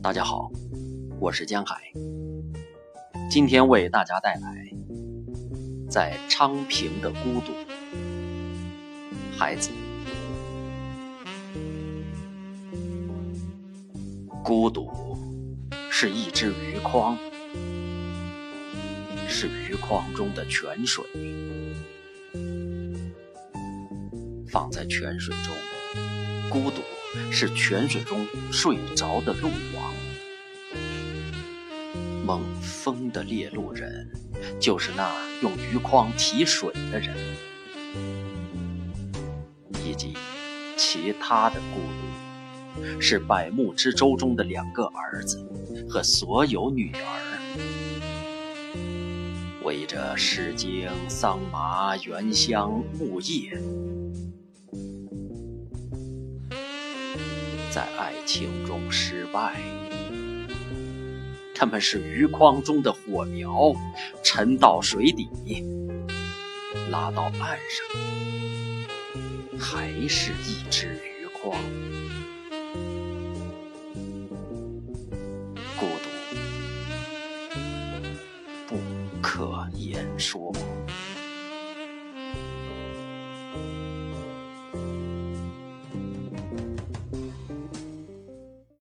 大家好，我是江海，今天为大家带来在昌平的孤独。孩子，孤独是一只鱼筐，是鱼筐中的泉水，放在泉水中，孤独。是泉水中睡着的鹿王，梦风的猎鹿人，就是那用鱼筐提水的人，以及其他的孤独，是百木之舟中的两个儿子和所有女儿，围着诗经、桑麻、原香、木叶。在爱情中失败，他们是鱼筐中的火苗，沉到水底，拉到岸上，还是一只鱼筐。孤独不可言说。